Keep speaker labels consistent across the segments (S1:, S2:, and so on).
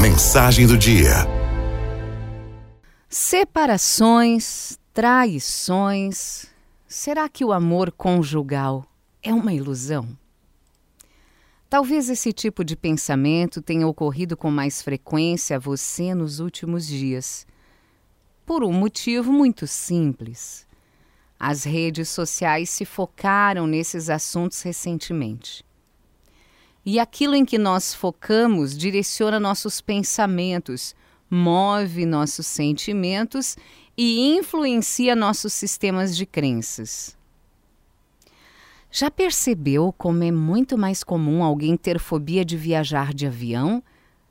S1: Mensagem do dia.
S2: Separações, traições. Será que o amor conjugal é uma ilusão? Talvez esse tipo de pensamento tenha ocorrido com mais frequência a você nos últimos dias. Por um motivo muito simples. As redes sociais se focaram nesses assuntos recentemente. E aquilo em que nós focamos direciona nossos pensamentos, move nossos sentimentos e influencia nossos sistemas de crenças. Já percebeu como é muito mais comum alguém ter fobia de viajar de avião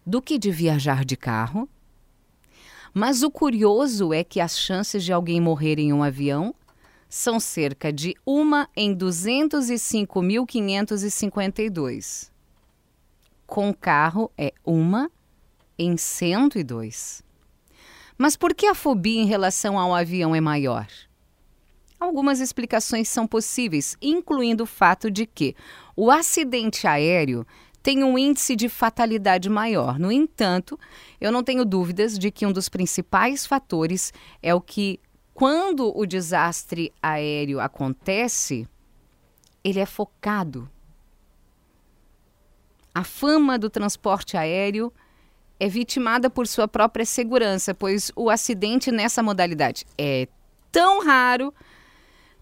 S2: do que de viajar de carro? Mas o curioso é que as chances de alguém morrer em um avião são cerca de uma em 205.552 com carro é uma em 102. Mas por que a fobia em relação ao avião é maior? Algumas explicações são possíveis, incluindo o fato de que o acidente aéreo tem um índice de fatalidade maior. No entanto, eu não tenho dúvidas de que um dos principais fatores é o que, quando o desastre aéreo acontece, ele é focado a fama do transporte aéreo é vitimada por sua própria segurança, pois o acidente nessa modalidade é tão raro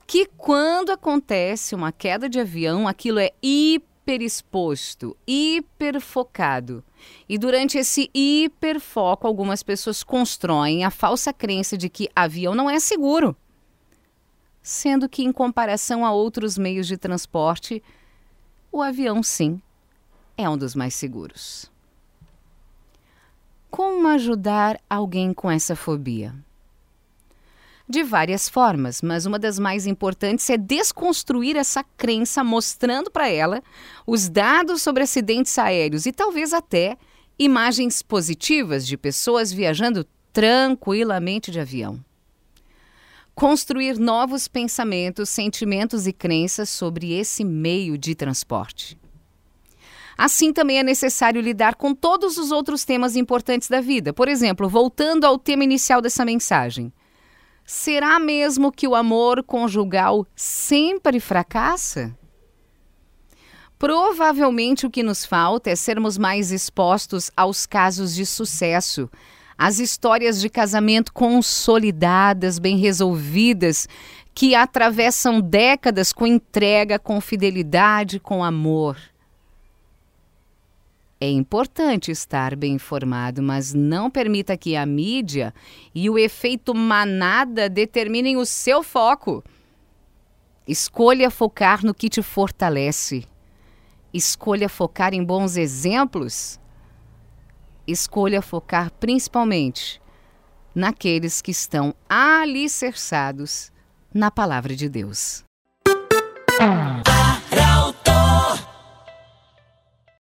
S2: que quando acontece uma queda de avião, aquilo é hiperexposto, hiperfocado. E durante esse hiperfoco, algumas pessoas constroem a falsa crença de que avião não é seguro. Sendo que, em comparação a outros meios de transporte, o avião sim é um dos mais seguros. Como ajudar alguém com essa fobia? De várias formas, mas uma das mais importantes é desconstruir essa crença, mostrando para ela os dados sobre acidentes aéreos e talvez até imagens positivas de pessoas viajando tranquilamente de avião. Construir novos pensamentos, sentimentos e crenças sobre esse meio de transporte. Assim, também é necessário lidar com todos os outros temas importantes da vida. Por exemplo, voltando ao tema inicial dessa mensagem. Será mesmo que o amor conjugal sempre fracassa? Provavelmente o que nos falta é sermos mais expostos aos casos de sucesso, às histórias de casamento consolidadas, bem resolvidas, que atravessam décadas com entrega, com fidelidade, com amor. É importante estar bem informado, mas não permita que a mídia e o efeito manada determinem o seu foco. Escolha focar no que te fortalece. Escolha focar em bons exemplos. Escolha focar principalmente naqueles que estão alicerçados na palavra de Deus.